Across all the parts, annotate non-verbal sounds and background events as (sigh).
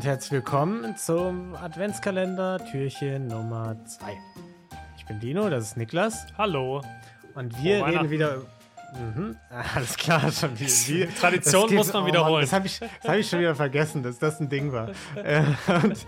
und herzlich willkommen zum Adventskalender Türchen Nummer 2. Ich bin Dino, das ist Niklas. Hallo. Und wir Frohe reden wieder. Mhm, (laughs) alles klar, schon wieder. Wie, Tradition geht- muss man oh wiederholen. Mann, das habe ich, das hab ich schon wieder vergessen, dass das ein Ding war. Äh, und,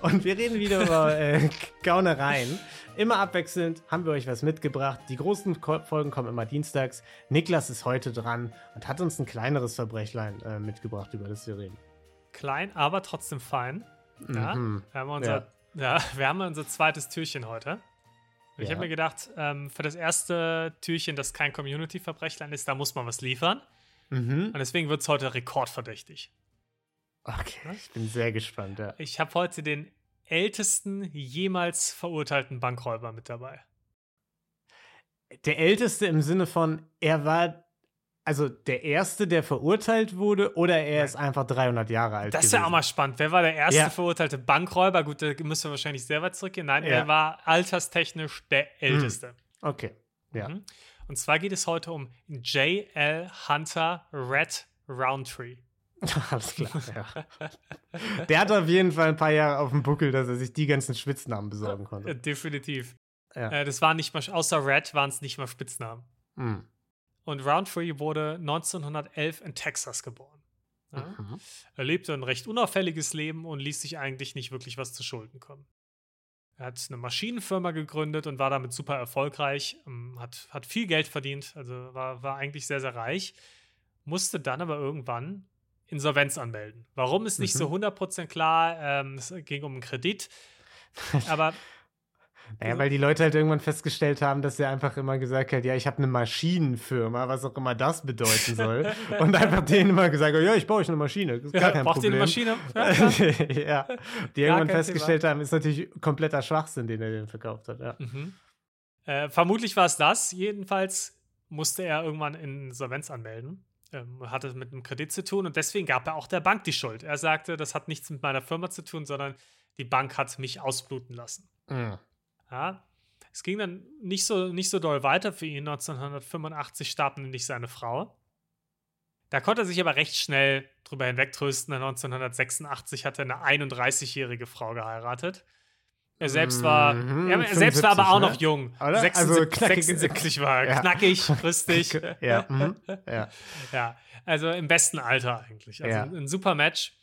und wir reden wieder über äh, Gaunereien. Immer abwechselnd haben wir euch was mitgebracht. Die großen Folgen kommen immer dienstags. Niklas ist heute dran und hat uns ein kleineres Verbrechlein äh, mitgebracht, über das wir reden. Klein, aber trotzdem fein. Ja, Mhm. wir, haben unser, ja. (laughs) wir haben unser zweites Türchen heute. Ich Ja. habe mir gedacht, ähm, für das erste Türchen, das kein Community-Verbrechlein ist, da muss man was liefern. Mhm. Und deswegen wird es heute rekordverdächtig. Okay, ich bin sehr gespannt, ja. Ich habe heute den ältesten jemals verurteilten Bankräuber mit dabei. Der Älteste im Sinne von, er war also der Erste, der verurteilt wurde, oder er ist einfach 300 Jahre alt. Das ist ja auch mal spannend. Wer war der erste Ja. verurteilte Bankräuber? Gut, da müssen wir wahrscheinlich sehr weit zurückgehen. Nein, Ja. er war alterstechnisch der älteste. Okay, ja. Mhm. Und zwar geht es heute um J.L. Hunter Red Roundtree. (laughs) Alles klar, ja. Der hat auf jeden Fall ein paar Jahre auf dem Buckel, dass er sich die ganzen Spitznamen besorgen Äh, konnte. definitiv. Ja. Äh, das waren nicht mal, außer Red waren es nicht mal Spitznamen. Mhm. Und Roundtree wurde 1911 in Texas geboren. Ja? Mhm. Er lebte ein recht unauffälliges Leben und ließ sich eigentlich nicht wirklich was zu Schulden kommen. Er hat eine Maschinenfirma gegründet und war damit super erfolgreich, ähm, hat, hat viel Geld verdient, also war, war eigentlich sehr, sehr reich, musste dann aber irgendwann Insolvenz anmelden. Warum ist nicht Mhm. so 100% klar, ähm, es ging um einen Kredit, (laughs) aber Naja, weil die Leute halt irgendwann festgestellt haben, dass er einfach immer gesagt hat, ja, ich habe eine Maschinenfirma, was auch immer das bedeuten soll. (laughs) und einfach denen immer gesagt hat, ja, ich baue euch eine Maschine. Ist gar kein braucht ihr Problem. eine Maschine? (laughs) Ja, ja, die irgendwann kein festgestellt haben, ist natürlich kompletter Schwachsinn, den er denen verkauft hat. Ja. Mhm. Äh, vermutlich war es das. Jedenfalls musste er irgendwann Insolvenz anmelden. Ähm, hatte mit einem Kredit zu tun und deswegen gab er auch der Bank die Schuld. Er sagte, das hat nichts mit meiner Firma zu tun, sondern die Bank hat mich ausbluten lassen. Mhm. Ja. Es ging dann nicht so, nicht so doll weiter für ihn. 1985 starb nämlich seine Frau. Da konnte er sich aber recht schnell drüber hinwegtrösten. 1986 hat er eine 31-jährige Frau geheiratet. Er selbst war, Mhm, er, er selbst war aber 75, auch ne? noch jung. Oder? 76, Also knackig- 76 war er. Ja. Knackig, (laughs) rüstig. Ja, mhm. ja. Ja, also im besten Alter eigentlich. Also Ja. ein super Match.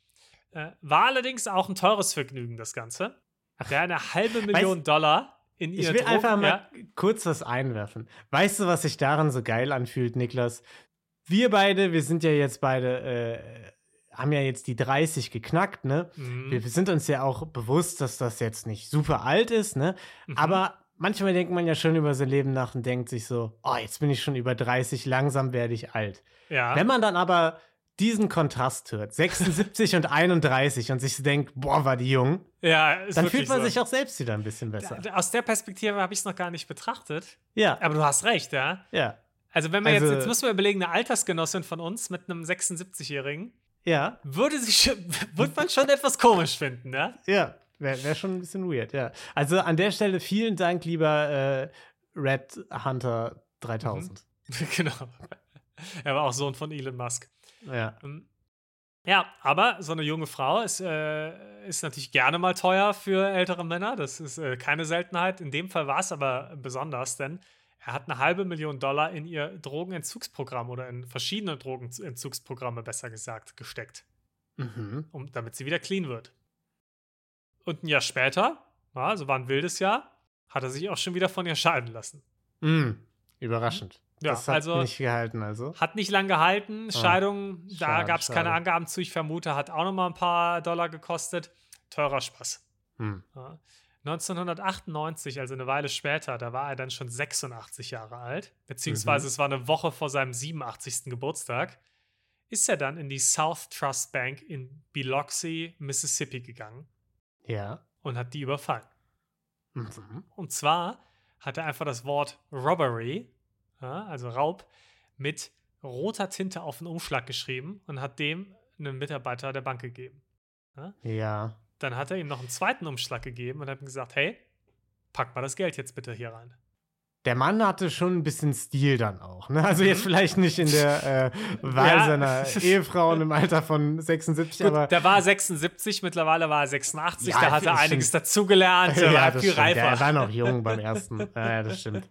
Äh, war allerdings auch ein teures Vergnügen, das Ganze. Der eine halbe Million Dollar in Ich ihr will Drogen, einfach mal ja, kurz was einwerfen. Weißt du, was sich daran so geil anfühlt, Niklas? Wir beide, wir sind ja jetzt beide, äh, haben ja jetzt die 30 geknackt, ne? Mhm. Wir, wir sind uns ja auch bewusst, dass das jetzt nicht super alt ist, ne? Mhm. Aber manchmal denkt man ja schon über sein Leben nach und denkt sich so, oh, jetzt bin ich schon über 30, langsam werde ich alt. ja. Wenn man dann aber diesen Kontrast hört, 76 und 31 und sich denkt, boah, war die jung, ja, dann fühlt man so. sich auch selbst wieder ein bisschen besser. Da- Aus der Perspektive habe ich es noch gar nicht betrachtet. Ja, Aber du hast recht, ja. ja, Also, wenn man Also- jetzt, jetzt müssen wir überlegen, eine Altersgenossin von uns mit einem 76-Jährigen, ja. würde sich (laughs) würde man schon etwas komisch finden, ja? Ja, wäre wär schon ein bisschen weird, ja. Also an der Stelle vielen Dank, lieber äh, Red Hunter 3000. (laughs) genau. Er war auch Sohn von Elon Musk. Ja. Ähm, Ja, aber so eine junge Frau ist, äh, ist natürlich gerne mal teuer für ältere Männer. Das ist äh, keine Seltenheit. In dem Fall war es aber besonders, denn er hat eine halbe Million Dollar in ihr Drogenentzugsprogramm oder in verschiedene Drogenentzugsprogramme, besser gesagt, gesteckt, Mhm. um, damit sie wieder clean wird. Und ein Jahr später, also war ein wildes Jahr, hat er sich auch schon wieder von ihr scheiden lassen. Mm, überraschend. Ja, das hat also- nicht gehalten, also. Hat nicht lang gehalten. Scheidung, da schade, gab es keine. Angaben zu. Ich vermute, hat auch noch mal ein paar Dollar gekostet. Teurer Spaß. Hm. Ja. 1998, also eine Weile später, da war er dann schon 86 Jahre alt, beziehungsweise Mhm. es war eine Woche vor seinem 87. Geburtstag, ist er dann in die South Trust Bank in Biloxi, Mississippi gegangen Ja. und hat die überfallen. Mhm. Und zwar hat er einfach das Wort Robbery, ja, also Raub, mit roter Tinte auf den Umschlag geschrieben und hat dem einen Mitarbeiter der Bank gegeben. Ja. Dann hat er ihm noch einen zweiten Umschlag gegeben und hat ihm gesagt, hey, pack mal das Geld jetzt bitte hier rein. der Mann hatte schon ein bisschen Stil dann auch. Ne? Also jetzt mhm. vielleicht nicht in der äh, Wahl ja. seiner (laughs) Ehefrau im Alter von 76, Gut, aber. Der war 76, mittlerweile war er 86, ja, da hat er einiges dazugelernt, er ja, war viel reifer. er war noch (laughs) jung beim ersten. Ja, das stimmt.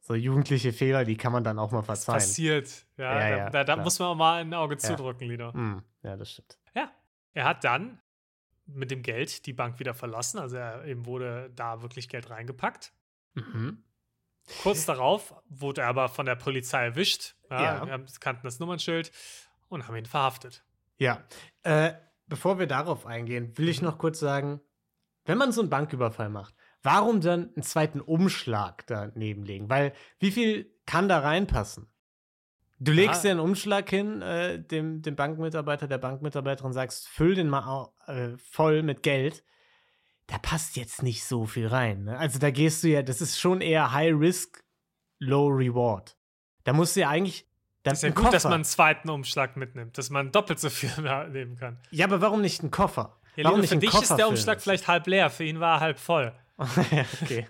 So jugendliche Fehler, die kann man dann auch mal verzeihen. Das passiert. Ja, ja, da, da, da muss man auch mal ein Auge zudrücken, Lido. Mm, ja, das stimmt. Ja. Er hat dann mit dem Geld die Bank wieder verlassen. Also er eben wurde da wirklich Geld reingepackt. Mhm. Kurz darauf wurde er aber von der Polizei erwischt. Ja, ja. Wir kannten das Nummernschild und haben ihn verhaftet. Ja. Äh, bevor wir darauf eingehen, will ich mhm. noch kurz sagen, wenn man so einen Banküberfall macht, warum dann einen zweiten Umschlag daneben legen? Weil wie viel kann da reinpassen? Du legst dir einen Umschlag hin, äh, dem, dem Bankmitarbeiter, der Bankmitarbeiterin sagst, füll den mal äh, voll mit Geld. Da passt jetzt nicht so viel rein. Ne? Also da gehst du ja, das ist schon eher High Risk, Low Reward. Da musst du ja eigentlich. Das ist ja gut, Koffer. dass man einen zweiten Umschlag mitnimmt, dass man doppelt so viel (laughs) nehmen kann. Ja, aber warum nicht einen Koffer? Ja, warum nicht für dich Koffer ist der Umschlag vielleicht halb leer, für ihn war er halb voll. (laughs) okay.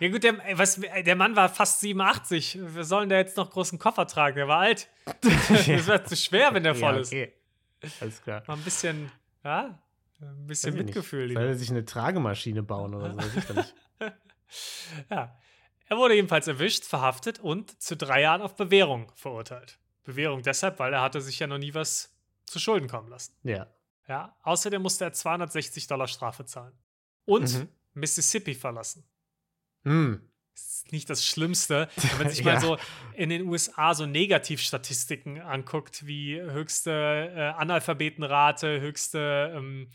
Ja gut, der, was, der Mann war fast 87. Wir sollen da jetzt noch großen Koffer tragen? Der war alt. (laughs) das wäre zu schwer, wenn der voll ja, okay. ist. Alles klar. Mal ein bisschen, ja, ein bisschen Mitgefühl. Soll er sich eine Tragemaschine bauen oder so? (laughs) ja. Er wurde jedenfalls erwischt, verhaftet und zu drei Jahren auf Bewährung verurteilt. Bewährung deshalb, weil er hatte sich ja noch nie was zu Schulden kommen lassen. Ja. Ja. Außerdem musste er 260 Dollar Strafe zahlen. Und mhm. Mississippi verlassen. Hm. Das ist nicht das Schlimmste, wenn man (laughs) sich ja. mal so in den USA so Negativstatistiken anguckt, wie höchste äh, Analphabetenrate, höchste ähm,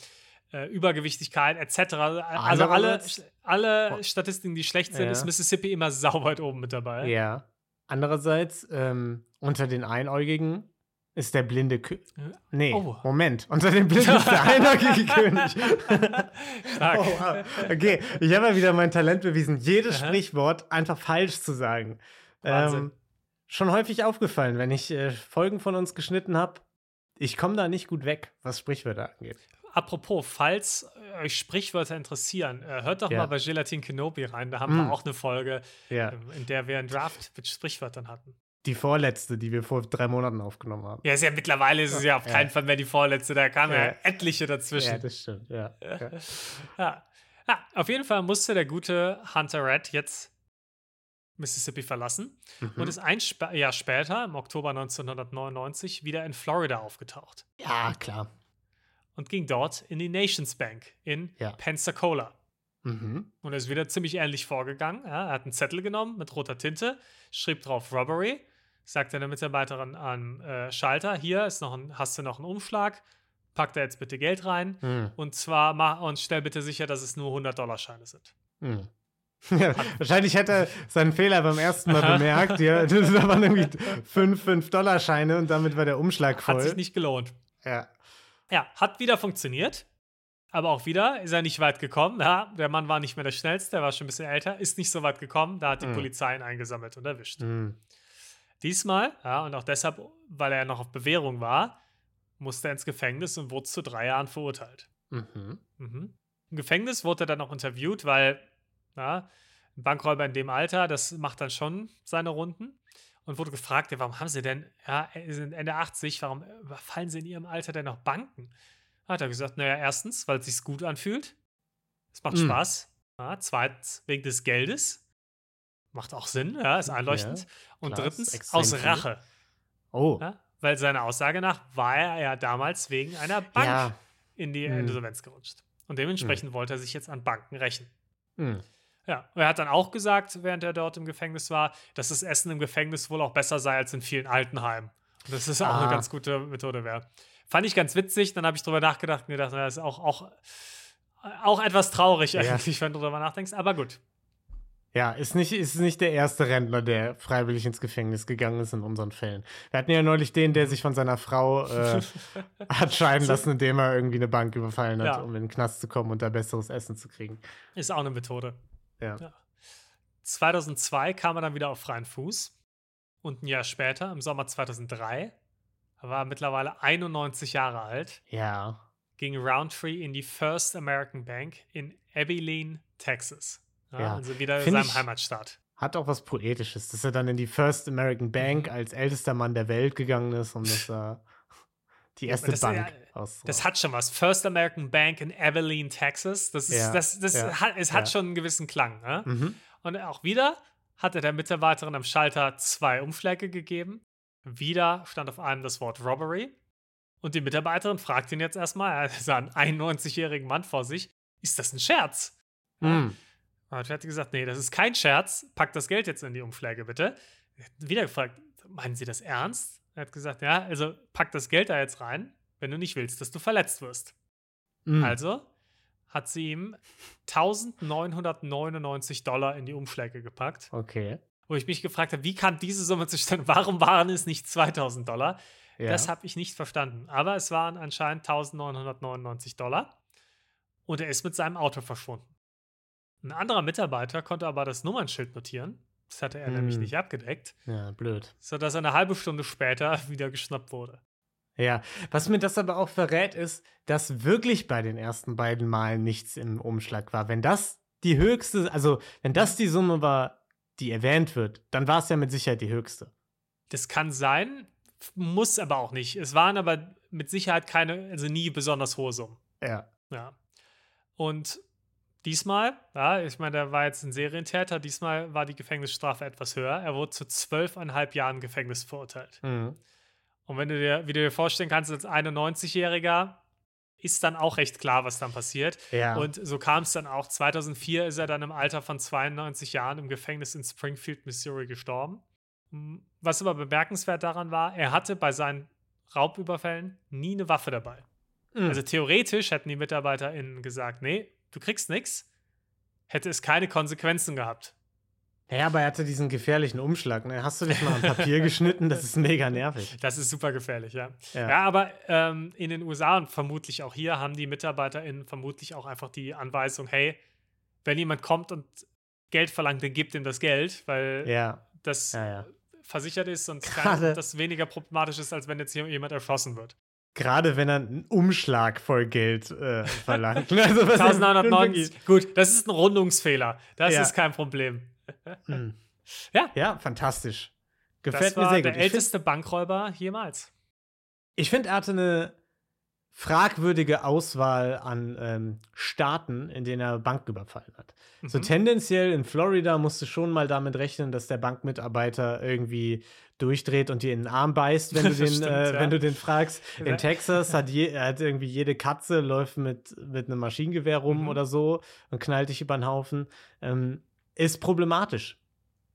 äh, Übergewichtigkeit etc. Also alle, alle Statistiken, die schlecht sind, ja. ist Mississippi immer sauber oben mit dabei. Ja. Andererseits, ähm, unter den Einäugigen ist der blinde König. Nee, oh. Moment. Unter dem Blinden ist (laughs) der einäugige König. Oh, wow. Okay, ich habe ja wieder mein Talent bewiesen, jedes Aha. Sprichwort einfach falsch zu sagen. Ähm, schon häufig aufgefallen, wenn ich äh, Folgen von uns geschnitten habe. Ich komme da nicht gut weg, was Sprichwörter angeht. Apropos, falls euch Sprichwörter interessieren, äh, hört doch ja. mal bei Gelatin Kenobi rein. Da haben mm. wir auch eine Folge, ja. Ähm, in der wir einen Draft mit Sprichwörtern hatten. Die vorletzte, die wir vor drei Monaten aufgenommen haben. Ja, ist ja mittlerweile ist es ja auf keinen Fall mehr die vorletzte, da kamen ja. ja etliche dazwischen. Ja, das stimmt, (laughs) ja. ja. auf jeden Fall musste der gute Hunter Red jetzt Mississippi verlassen mhm. und ist ein Sp Jahr später, im Oktober 1999, wieder in Florida aufgetaucht. Ja, klar. Und ging dort in die Nations Bank in Pensacola. Mhm. Und er ist wieder ziemlich ähnlich vorgegangen. Er hat einen Zettel genommen mit roter Tinte, schrieb drauf Robbery sagt er der Mitarbeiterin am äh, Schalter, hier ist noch ein, hast du noch einen Umschlag, pack da jetzt bitte Geld rein hm. und zwar mach und stell bitte sicher, dass es nur 100-Dollar-Scheine sind. Hm. (laughs) Ja, wahrscheinlich hätte er seinen Fehler beim ersten Mal (laughs) bemerkt. Ja, das waren irgendwie 5 5-Dollar-Scheine und damit war der Umschlag voll. Hat sich nicht gelohnt. Ja. Ja, hat wieder funktioniert. Aber auch wieder ist er nicht weit gekommen. Ja, der Mann war nicht mehr der Schnellste, der war schon ein bisschen älter, ist nicht so weit gekommen. Da hat die mm. Polizei ihn eingesammelt und erwischt. Mm. Diesmal, ja, und auch deshalb, weil er noch auf Bewährung war, musste er ins Gefängnis und wurde zu drei Jahren verurteilt. Mhm. Mhm. Im Gefängnis wurde er dann noch interviewt, weil ja, ein Bankräuber in dem Alter, das macht dann schon seine Runden. Und wurde gefragt, ja, warum haben Sie denn, ja, Sie sind Ende 80, warum überfallen Sie in Ihrem Alter denn noch Banken? Hat er gesagt, naja, erstens, weil es sich gut anfühlt. Es macht mhm. Spaß. Ja, zweitens, wegen des Geldes. Macht auch Sinn, ja, ist einleuchtend. Ja, und drittens, aus Rache. Oh. Ja, weil seiner Aussage nach war er ja damals wegen einer Bank ja. in die hm. Insolvenz gerutscht. Und dementsprechend hm. wollte er sich jetzt an Banken rächen. Hm. Ja, er hat dann auch gesagt, während er dort im Gefängnis war, dass das Essen im Gefängnis wohl auch besser sei als in vielen Altenheimen. Und dass das auch eine ganz gute Methode wäre. Fand ich ganz witzig, dann habe ich drüber nachgedacht und gedacht, das ist auch, auch, auch etwas traurig ja. eigentlich, wenn du darüber nachdenkst. Aber gut, ja, ist nicht, ist nicht der erste Rentner, der freiwillig ins Gefängnis gegangen ist in unseren Fällen. Wir hatten ja neulich den, der sich von seiner Frau äh, (laughs) hat scheiden lassen, indem er irgendwie eine Bank überfallen hat, ja. um in den Knast zu kommen und da besseres Essen zu kriegen. Ist auch eine Methode. Ja. ja. 2002 kam er dann wieder auf freien Fuß. Und ein Jahr später, im Sommer 2003, war er mittlerweile 91 Jahre alt. Ja. Ging Roundtree in die First American Bank in Abilene, Texas. Ja, Ja. Also wieder in Find seinem ich- Heimatstaat. Hat auch was Poetisches, dass er dann in die First American Bank als ältester Mann der Welt gegangen ist und dass er (laughs) die erste das- Bank ja, aus. Das hat schon was. First American Bank in Abilene, Texas. Das ist, Ja, das, das ja, hat, es hat schon einen gewissen Klang. Ne? mhm. Und auch wieder hatte der Mitarbeiterin am Schalter zwei Umschläge gegeben. Wieder stand auf einem das Wort Robbery. Und die Mitarbeiterin fragt ihn jetzt erstmal, er sah einen (laughs) 91-jährigen Mann vor sich, ist das ein Scherz? Mhm. Und er hat gesagt, nee, das ist kein Scherz, pack das Geld jetzt in die Umschläge bitte. Er hat Wieder gefragt, meinen Sie das ernst? Er hat gesagt, ja, also pack das Geld da jetzt rein, wenn du nicht willst, dass du verletzt wirst. Mhm. Also hat sie ihm 1999 Dollar in die Umschläge gepackt, Okay. wo ich mich gefragt habe, wie kann diese Summe zustande? (laughs) Warum waren es nicht 2000 Dollar? Ja. Das habe ich nicht verstanden. Aber es waren anscheinend 1999 Dollar und er ist mit seinem Auto verschwunden. Ein anderer Mitarbeiter konnte aber das Nummernschild notieren. Das hatte er nämlich Hm. nicht abgedeckt, ja, blöd. sodass er eine halbe Stunde später (laughs) wieder geschnappt wurde. Ja, was mir das aber auch verrät, ist, dass wirklich bei den ersten beiden Malen nichts im Umschlag war. Wenn das die höchste, also wenn das die Summe war, die erwähnt wird, dann war es ja mit Sicherheit die höchste. Das kann sein, muss aber auch nicht. Es waren aber mit Sicherheit keine, also nie besonders hohe Summen. Ja. Ja. Und diesmal, ja, ich meine, der war jetzt ein Serientäter, diesmal war die Gefängnisstrafe etwas höher. Er wurde zu zwölfeinhalb Jahren Gefängnis verurteilt. Mhm. Und wenn du dir, wie du dir vorstellen kannst, als 91-Jähriger ist dann auch recht klar, was dann passiert. Ja. Und so kam es dann auch. 2004 ist er dann im Alter von 92 Jahren im Gefängnis in Springfield, Missouri gestorben. Mm, Was aber bemerkenswert daran war, er hatte bei seinen Raubüberfällen nie eine Waffe dabei. Mhm. Also theoretisch hätten die MitarbeiterInnen gesagt, nee, du kriegst nichts, hätte es keine Konsequenzen gehabt. ja, aber er hatte diesen gefährlichen Umschlag. Ne? Hast du dich mal am Papier (laughs) geschnitten? Das ist mega nervig. Das ist super gefährlich, ja. Ja. Ja, aber ähm, in den USA und vermutlich auch hier haben die MitarbeiterInnen vermutlich auch einfach die Anweisung, hey, wenn jemand kommt und Geld verlangt, dann gibt ihm das Geld, weil Ja, das ja, versichert ist und das weniger problematisch ist, als wenn jetzt hier jemand erschossen wird. Gerade wenn er einen Umschlag voll Geld äh, verlangt. (laughs) Also, was er nun 1990, gut, das ist ein Rundungsfehler. Das Ja. ist kein Problem. (laughs) Mhm. Ja. Ja, fantastisch. Das Gefällt mir war sehr der gut. Find- älteste Bankräuber jemals. Ich finde, er hatte eine fragwürdige Auswahl an ähm, Staaten, in denen er Bank überfallen hat. So Mhm. tendenziell in Florida musst du schon mal damit rechnen, dass der Bankmitarbeiter irgendwie durchdreht und dir in den Arm beißt, wenn du (laughs) den, stimmt, äh, ja. wenn du den fragst. Ja. In Texas hat, je, hat irgendwie jede Katze läuft mit, mit einem Maschinengewehr rum Mhm. oder so und knallt dich über den Haufen. Ähm, ist problematisch.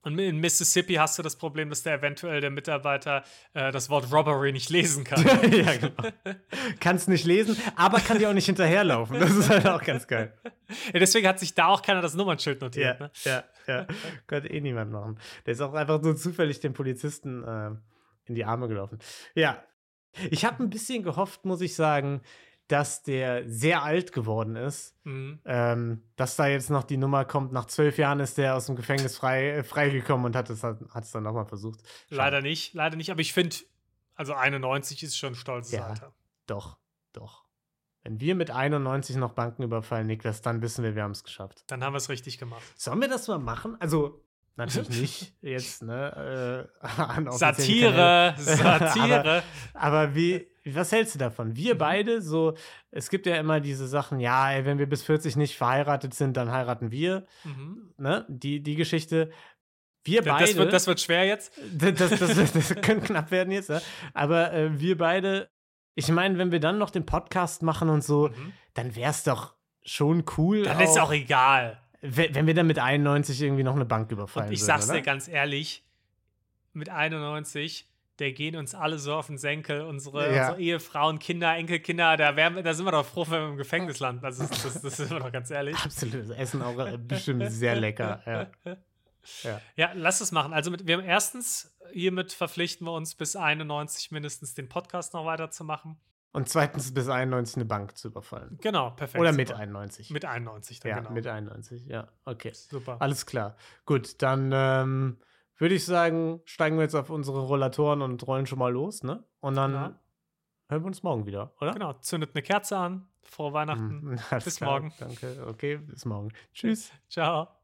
Und in Mississippi hast du das Problem, dass der eventuell der Mitarbeiter äh, das Wort Robbery nicht lesen kann. (laughs) ja, genau. Kannst nicht lesen, aber kann dir auch nicht hinterherlaufen. Das ist halt auch ganz geil. Ja, deswegen hat sich da auch keiner das Nummernschild notiert. Ja, Ne? ja, ja. Könnte eh niemand machen. Der ist auch einfach so zufällig dem Polizisten äh, in die Arme gelaufen. Ja. Ich habe ein bisschen gehofft, muss ich sagen, dass der sehr alt geworden ist. Mhm. Ähm, dass da jetzt noch die Nummer kommt, nach zwölf Jahren ist der aus dem Gefängnis frei, äh, freigekommen und hat es, hat es dann nochmal versucht. Schade. Leider nicht, leider nicht. Aber ich finde, also 91 ist schon ein stolzes Ja. Alter. Doch, doch. Wenn wir mit 91 noch Banken überfallen, Niklas, dann wissen wir, wir haben es geschafft. Dann haben wir es richtig gemacht. Sollen wir das mal machen? Also, natürlich (laughs) nicht jetzt, ne? Äh, (laughs) Satire, (laughs) Satire. Aber wie, was hältst du davon? Wir beide, so, es gibt ja immer diese Sachen, ja, ey, wenn wir bis 40 nicht verheiratet sind, dann heiraten wir, mhm. ne? Die, die Geschichte. Wir beide. das, wird, das wird schwer jetzt. das, das, das, das könnte knapp werden jetzt, ja? aber äh, wir beide, ich meine, wenn wir dann noch den Podcast machen und so, Mhm. dann wäre es doch schon cool. Dann ist auch egal. Wenn, wir dann mit 91 irgendwie noch eine Bank überfallen Und ich würden, sag's oder? dir ganz ehrlich, mit 91, der gehen uns alle so auf den Senkel, unsere, Ja. unsere Ehefrauen, Kinder, Enkelkinder, da, wir- da sind wir doch froh, wenn wir im Gefängnis landen. Das ist, das, das sind wir doch ganz ehrlich. Absolut. Das Essen auch (laughs) bestimmt sehr lecker. Ja. Ja. Ja, lass es machen. Also mit, wir haben erstens, hiermit verpflichten wir uns bis 91 mindestens den Podcast noch weiterzumachen. Und zweitens bis 91 eine Bank zu überfallen. Genau, perfekt. Oder mit super. 91. Mit 91 dann, ja, genau. mit 91. Ja, okay. Super. Alles klar. Gut, dann ähm, würde ich sagen, steigen wir jetzt auf unsere Rollatoren und rollen schon mal los, ne? Und dann Ja. hören wir uns morgen wieder, oder? Genau, zündet eine Kerze an. Frohe Weihnachten. (laughs) Mhm, Bis klar. morgen. Danke. Okay, bis morgen. Tschüss. Ciao.